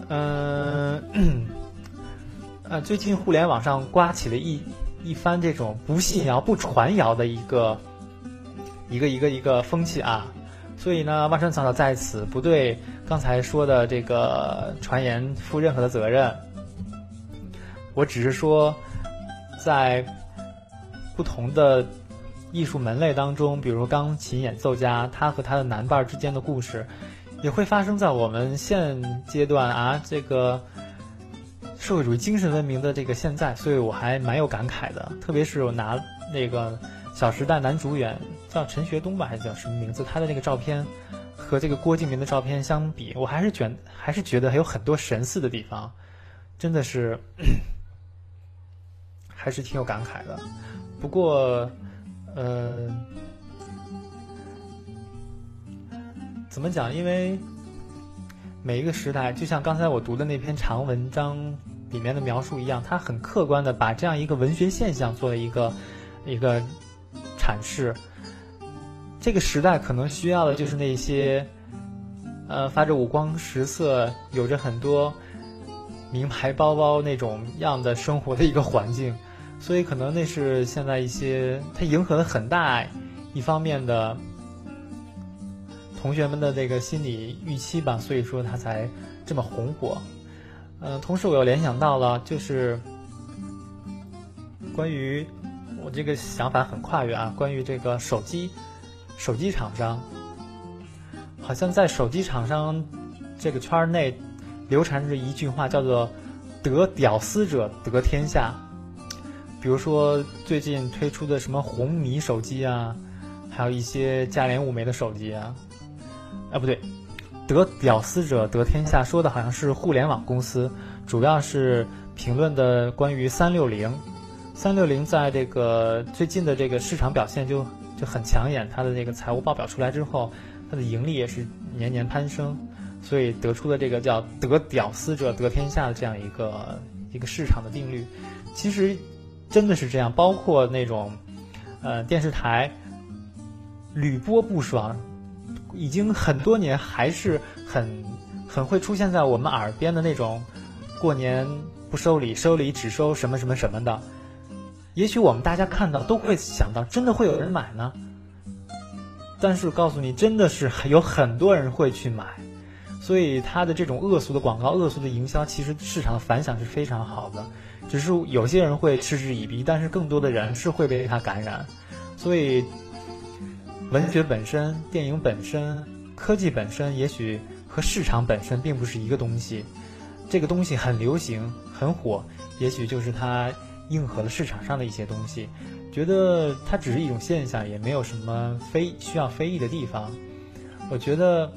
Speaker 1: 嗯，呃，最近互联网上刮起了一一番这种不信谣、不传谣的一个一个一个一个风气啊。所以呢，万山草草在此不对刚才说的这个传言负任何的责任。我只是说，在。不同的艺术门类当中，比如钢琴演奏家，他和他的男伴之间的故事，也会发生在我们现阶段啊，这个社会主义精神文明的这个现在，所以我还蛮有感慨的。特别是我拿那个《小时代》男主演叫陈学冬吧，还是叫什么名字？他的那个照片和这个郭敬明的照片相比，我还是觉还是觉得还有很多神似的地方，真的是还是挺有感慨的。不过，呃，怎么讲？因为每一个时代，就像刚才我读的那篇长文章里面的描述一样，它很客观的把这样一个文学现象做了一个一个阐释。这个时代可能需要的就是那些，呃，发着五光十色、有着很多名牌包包那种样的生活的一个环境。所以可能那是现在一些它迎合了很大一方面的同学们的这个心理预期吧，所以说它才这么红火。嗯，同时我又联想到了，就是关于我这个想法很跨越啊，关于这个手机手机厂商，好像在手机厂商这个圈内流传着一句话，叫做“得屌丝者得天下”。比如说最近推出的什么红米手机啊，还有一些价廉物美的手机啊，啊不对，得屌丝者得天下，说的好像是互联网公司，主要是评论的关于三六零，三六零在这个最近的这个市场表现就很抢眼，它的那个财务报表出来之后，它的盈利也是年年攀升，所以得出了这个叫得屌丝者得天下的这样一个一个市场的定律，其实。真的是这样，包括那种，呃，电视台屡播不爽，已经很多年还是很很会出现在我们耳边的那种，过年不收礼，收礼只收什么什么什么的。也许我们大家看到都会想到，真的会有人买呢？但是告诉你，真的是有很多人会去买，所以他的这种恶俗的广告、恶俗的营销，其实市场反响是非常好的。只是有些人会嗤之以鼻，但是更多的人是会被它感染。所以，文学本身、电影本身、科技本身，也许和市场本身并不是一个东西。这个东西很流行、很火，也许就是它应和了市场上的一些东西。觉得它只是一种现象，也没有什么非需要非议的地方。我觉得。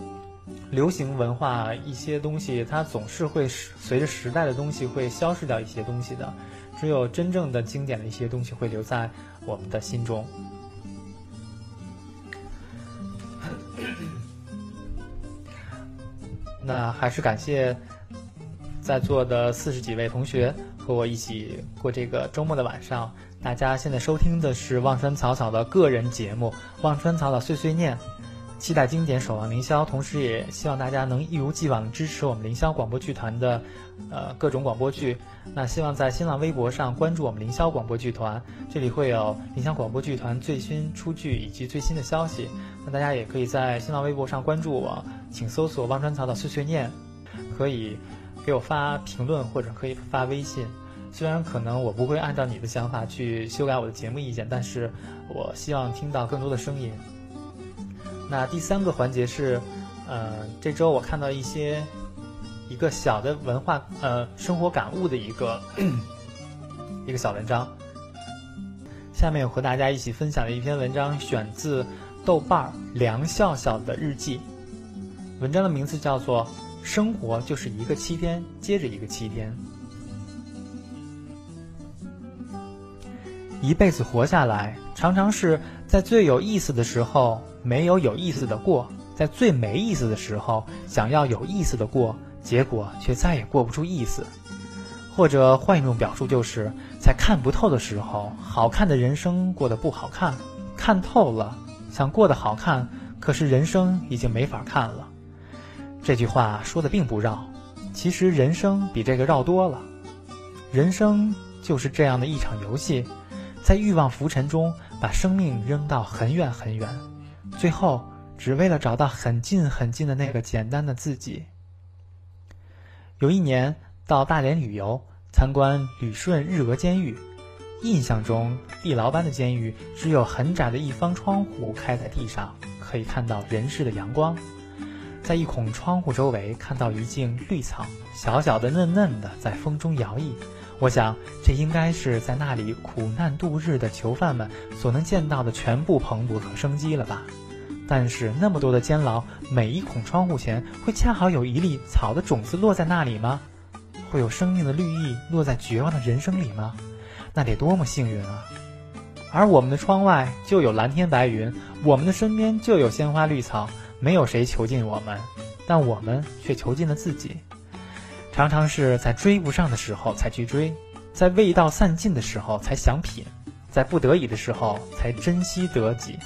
Speaker 1: 流行文化一些东西，它总是会随着时代的东西会消失掉一些东西的，只有真正的经典的一些东西会留在我们的心中。<coughs> 那还是感谢在座的四十几位同学和我一起过这个周末的晚上。大家现在收听的是望川草草的个人节目《望川草草碎碎念》。期待经典，守望凌霄，同时也希望大家能一如既往支持我们凌霄广播剧团的，呃，各种广播剧。那希望在新浪微博上关注我们凌霄广播剧团，这里会有凌霄广播剧团最新出剧以及最新的消息。那大家也可以在新浪微博上关注我，请搜索“忘川草草碎碎念”，可以给我发评论或者可以发微信。虽然可能我不会按照你的想法去修改我的节目意见，但是我希望听到更多的声音。那第三个环节是，呃，这周我看到一些一个小的文化呃生活感悟的一个 <coughs> 一个小文章。下面我和大家一起分享的一篇文章，选自豆瓣梁笑笑的日记。文章的名字叫做《生活就是一个七天接着一个七天》，一辈子活下来，常常是在最有意思的时候。没有有意思的过，在最没意思的时候想要有意思的过，结果却再也过不出意思。或者换一种表述，就是在看不透的时候，好看的人生过得不好看；看透了，想过得好看，可是人生已经没法看了。这句话说的并不绕，其实人生比这个绕多了。人生就是这样的一场游戏，在欲望浮沉中把生命扔到很远很远，最后只为了找到很近很近的那个简单的自己。有一年到大连旅游，参观旅顺日俄监狱，印象中地牢般的监狱只有很窄的一方窗户开在地上，可以看到人世的阳光。在一孔窗户周围看到一茎绿草，小小的、嫩嫩的，在风中摇曳。我想，这应该是在那里苦难度日的囚犯们所能见到的全部蓬勃和生机了吧？但是，那么多的监牢，每一孔窗户前会恰好有一粒草的种子落在那里吗？会有生命的绿意落在绝望的人生里吗？那得多么幸运啊！而我们的窗外就有蓝天白云，我们的身边就有鲜花绿草。没有谁囚禁我们，但我们却囚禁了自己。常常是在追不上的时候才去追，在味道散尽的时候才想品，在不得已的时候才珍惜得己，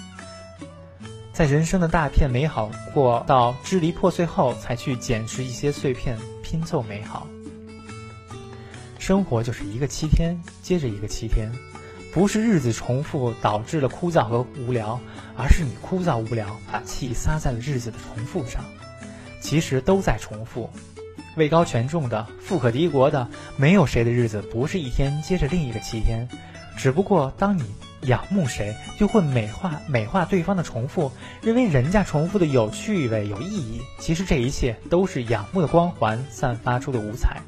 Speaker 1: 在人生的大片美好过到支离破碎后，才去捡拾一些碎片拼凑美好。生活就是一个七天接着一个七天，不是日子重复导致了枯燥和无聊。而是你枯燥无聊，把气撒在了日子的重复上，其实都在重复。位高权重的、富可敌国的，没有谁的日子不是一天接着另一个七天。只不过当你仰慕谁，就会美化美化对方的重复，认为人家重复的有趣味、有意义。其实这一切都是仰慕的光环散发出的五彩。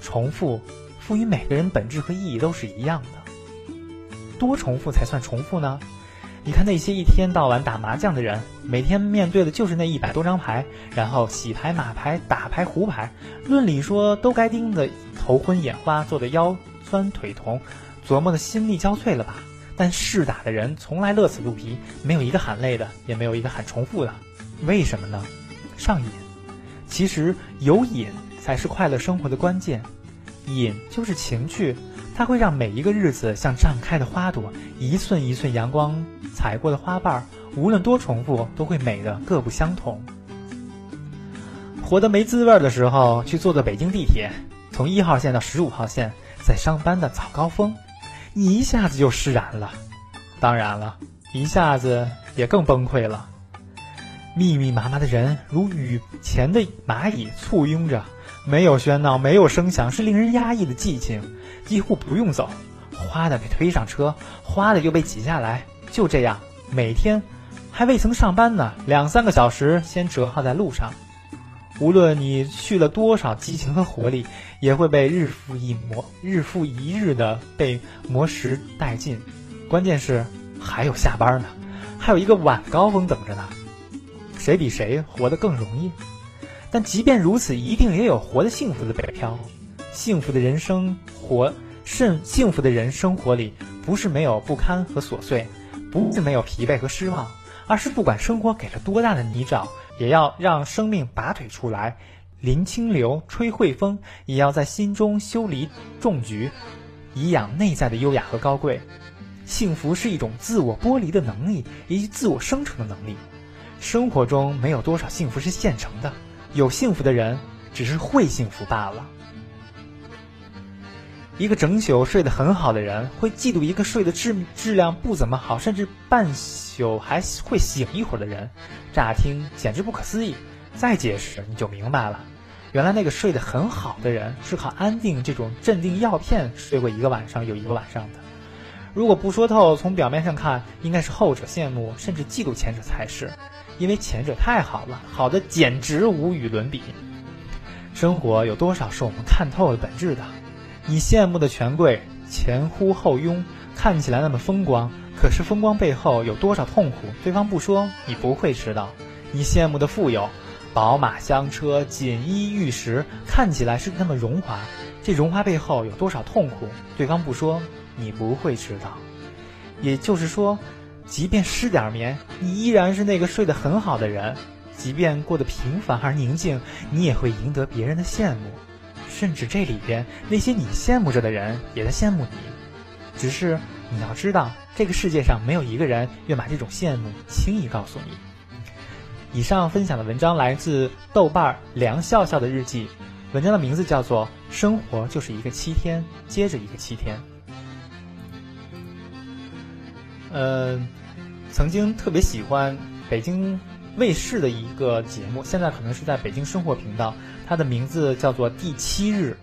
Speaker 1: 重复赋予每个人本质和意义都是一样的。多重复才算重复呢？你看那些一天到晚打麻将的人，每天面对的就是那一百多张牌，然后洗牌、码牌、打牌、胡牌，论理说都该盯得头昏眼花，做的腰酸腿痛，琢磨的心力交瘁了吧？但试打的人从来乐此不疲，没有一个喊累的，也没有一个喊重复的，为什么呢？上瘾。其实有瘾才是快乐生活的关键，瘾就是情趣。它会让每一个日子像绽开的花朵，一寸一寸阳光踩过的花瓣，无论多重复，都会美的各不相同。活得没滋味的时候，去坐坐北京地铁，从一号线到十五号线，在上班的早高峰，你一下子就释然了。当然了，一下子也更崩溃了。密密麻麻的人如雨前的蚂蚁簇拥着，没有喧闹，没有声响，是令人压抑的寂静。几乎不用走，哗的被推上车，哗的又被挤下来，就这样每天，还未曾上班呢，两三个小时先折耗在路上。无论你去了多少激情和活力，也会被日复一磨，日复一日的被磨蚀殆尽。关键是还有下班呢，还有一个晚高峰等着呢。谁比谁活得更容易？但即便如此，一定也有活得幸福的北漂。幸福的人生活，甚幸福的人生活里，不是没有不堪和琐碎，不是没有疲惫和失望，而是不管生活给了多大的泥沼，也要让生命拔腿出来，临清流，吹惠风，也要在心中修篱种菊，以养内在的优雅和高贵。幸福是一种自我剥离的能力，以及自我生成的能力。生活中没有多少幸福是现成的，有幸福的人只是会幸福罢了。一个整宿睡得很好的人，会嫉妒一个睡的质质量不怎么好，甚至半宿还会醒一会儿的人。乍听简直不可思议，再解释你就明白了。原来那个睡得很好的人，是靠安定这种镇定药片睡过一个晚上又一个晚上的。如果不说透，从表面上看，应该是后者羡慕甚至嫉妒前者才是，因为前者太好了，好的简直无与伦比。生活有多少是我们看透了本质的？你羡慕的权贵前呼后拥，看起来那么风光，可是风光背后有多少痛苦？对方不说，你不会知道。你羡慕的富有，宝马香车锦衣玉食，看起来是那么荣华，这荣华背后有多少痛苦？对方不说，你不会知道。也就是说，即便失点眠，你依然是那个睡得很好的人；即便过得平凡而宁静，你也会赢得别人的羡慕。甚至这里边那些你羡慕着的人也在羡慕你。只是你要知道，这个世界上没有一个人愿把这种羡慕轻易告诉你。以上分享的文章来自豆瓣梁笑笑的日记，文章的名字叫做《生活就是一个七天接着一个七天》。嗯，曾经特别喜欢北京卫视的一个节目，现在可能是在北京生活频道，它的名字叫做《第七日》。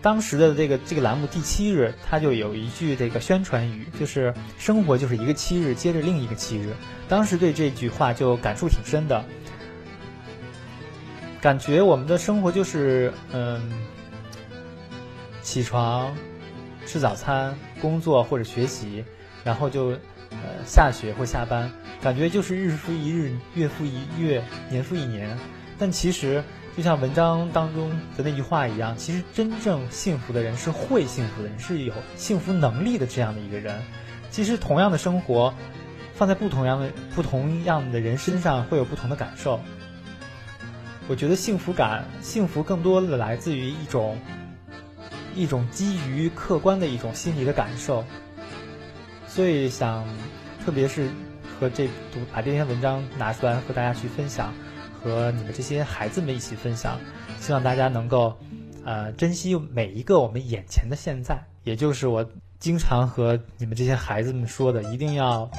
Speaker 1: 当时的这个这个栏目第七日，它就有一句这个宣传语，就是“生活就是一个七日接着另一个七日”。当时对这句话就感触挺深的，感觉我们的生活就是嗯，起床、吃早餐、工作或者学习，然后就呃下学或下班，感觉就是日复一日、月复一月、年复一年。但其实。就像文章当中的那句话一样，其实真正幸福的人是会幸福的人，是有幸福能力的这样的一个人。其实同样的生活，放在不同样的不同样的人身上，会有不同的感受。我觉得幸福感，幸福更多的来自于一种一种基于客观的一种心理的感受。所以想，特别是和这读把这篇文章拿出来和大家去分享。和你们这些孩子们一起分享，希望大家能够，呃，珍惜每一个我们眼前的现在。也就是我经常和你们这些孩子们说的，一定要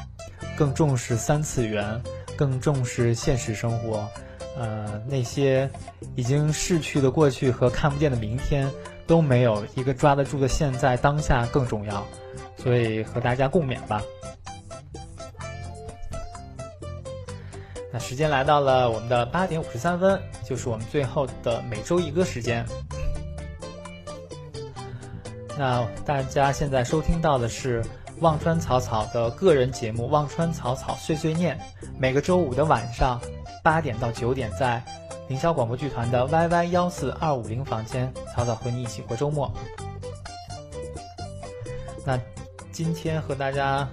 Speaker 1: 更重视三次元，更重视现实生活。呃，那些已经逝去的过去和看不见的明天，都没有一个抓得住的现在当下更重要。所以和大家共勉吧。那时间来到了我们的八点五十三分，就是我们最后的每周一歌时间。那大家现在收听到的是忘川草草的个人节目《忘川草草碎碎念》，每个周五的晚上八点到九点，在凌霄广播剧团的 YY 幺四二五零房间，草草和你一起过周末。那今天和大家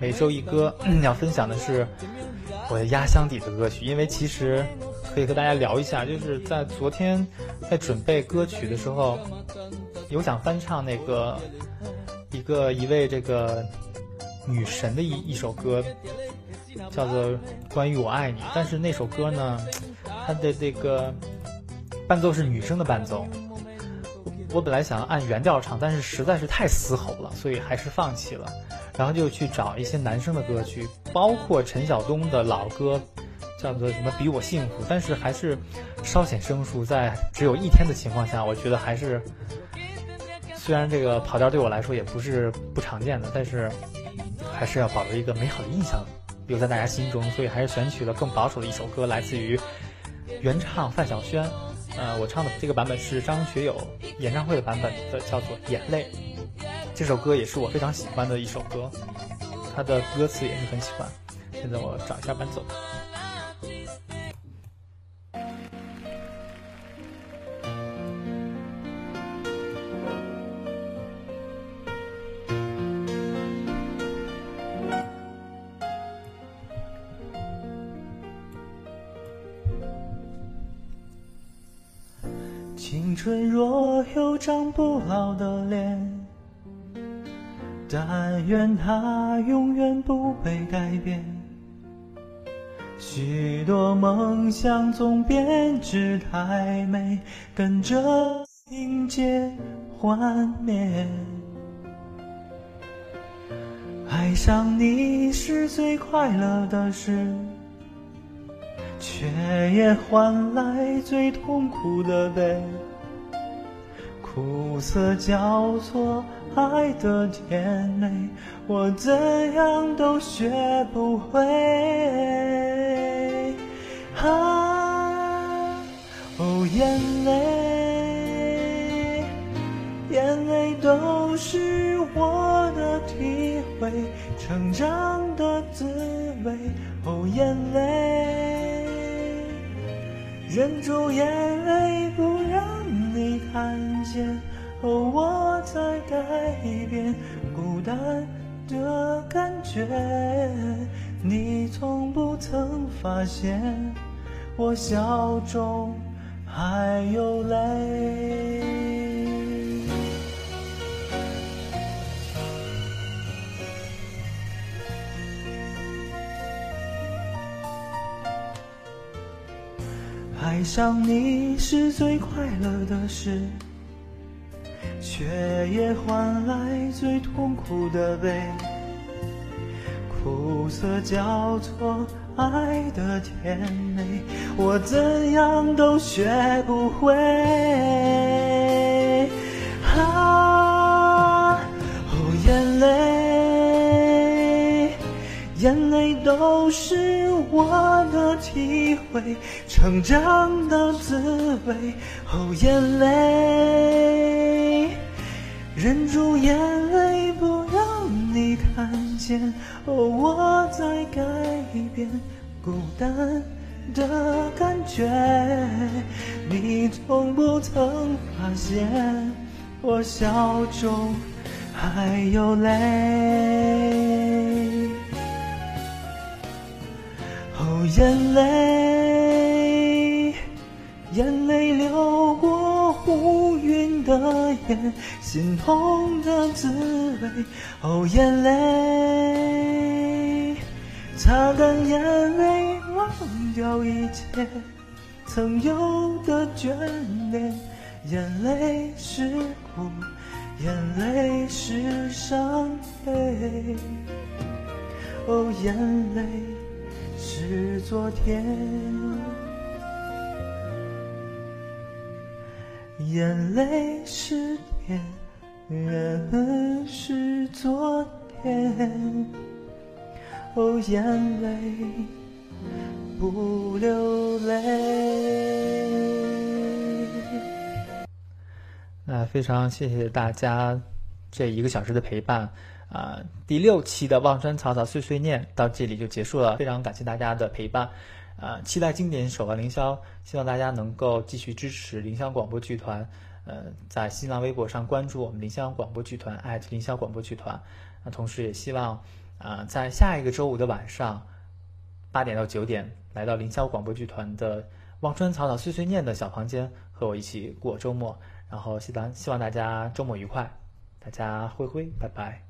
Speaker 1: 每周一歌要分享的是。我的压箱底的歌曲，因为其实可以和大家聊一下，就是在昨天在准备歌曲的时候，有想翻唱那个一个一位这个女神的一一首歌，叫做《关于我爱你》，但是那首歌呢，它的这个伴奏是女生的伴奏，我本来想按原调唱，但是实在是太嘶吼了，所以还是放弃了。然后就去找一些男生的歌曲，包括陈晓东的老歌，叫做什么“比我幸福”，但是还是稍显生疏。在只有一天的情况下，我觉得还是，虽然这个跑调对我来说也不是不常见的，但是还是要保留一个美好的印象留在大家心中。所以还是选取了更保守的一首歌，来自于原唱范晓萱。呃，我唱的这个版本是张学友演唱会的版本的，叫做《眼泪》。这首歌也是我非常喜欢的一首歌，它的歌词也是很喜欢。现在我找一下伴奏。春若有张不老的脸。但愿它永远不被改变。许多梦想总编织太美，跟着情节幻灭。爱上你是最快乐的事，却也换来最痛苦的悲。苦涩交错，爱的甜美，我怎样都学不会。啊，哦，眼泪，眼泪都是我的体会，成长的滋味。哦，眼泪，忍住眼泪，间。哦，我在改变孤单的感觉，你从不曾发现我笑中还有泪。爱上你是最快乐的事，却也换来最痛苦的悲。苦涩交错，爱的甜美，我怎样都学不会。眼泪都是我的体会，成长的滋味。哦，眼泪，忍住眼泪，不让你看见。哦，我在改变孤单的感觉，你从不曾发现我笑中还有泪。眼泪，眼泪流过乌云的眼，心痛的滋味。哦，眼泪。擦干眼泪，忘掉一切曾有的眷恋。眼泪是苦，眼泪是伤悲。哦，眼泪是昨天，眼泪是天，人是昨天。哦，眼泪不流泪。那非常谢谢大家这一个小时的陪伴啊！第六期的《望川草草碎碎念》到这里就结束了，非常感谢大家的陪伴啊！期待经典手环凌霄，希望大家能够继续支持凌霄广播剧团，呃，在新浪微博上关注我们凌霄广播剧团凌霄广播剧团。那同时也希望。啊，在下一个周五的晚上八点到九点，来到凌霄广播剧团的《望川草草碎碎念》的小房间，和我一起过周末。然后希望希望大家周末愉快，大家挥挥，拜拜。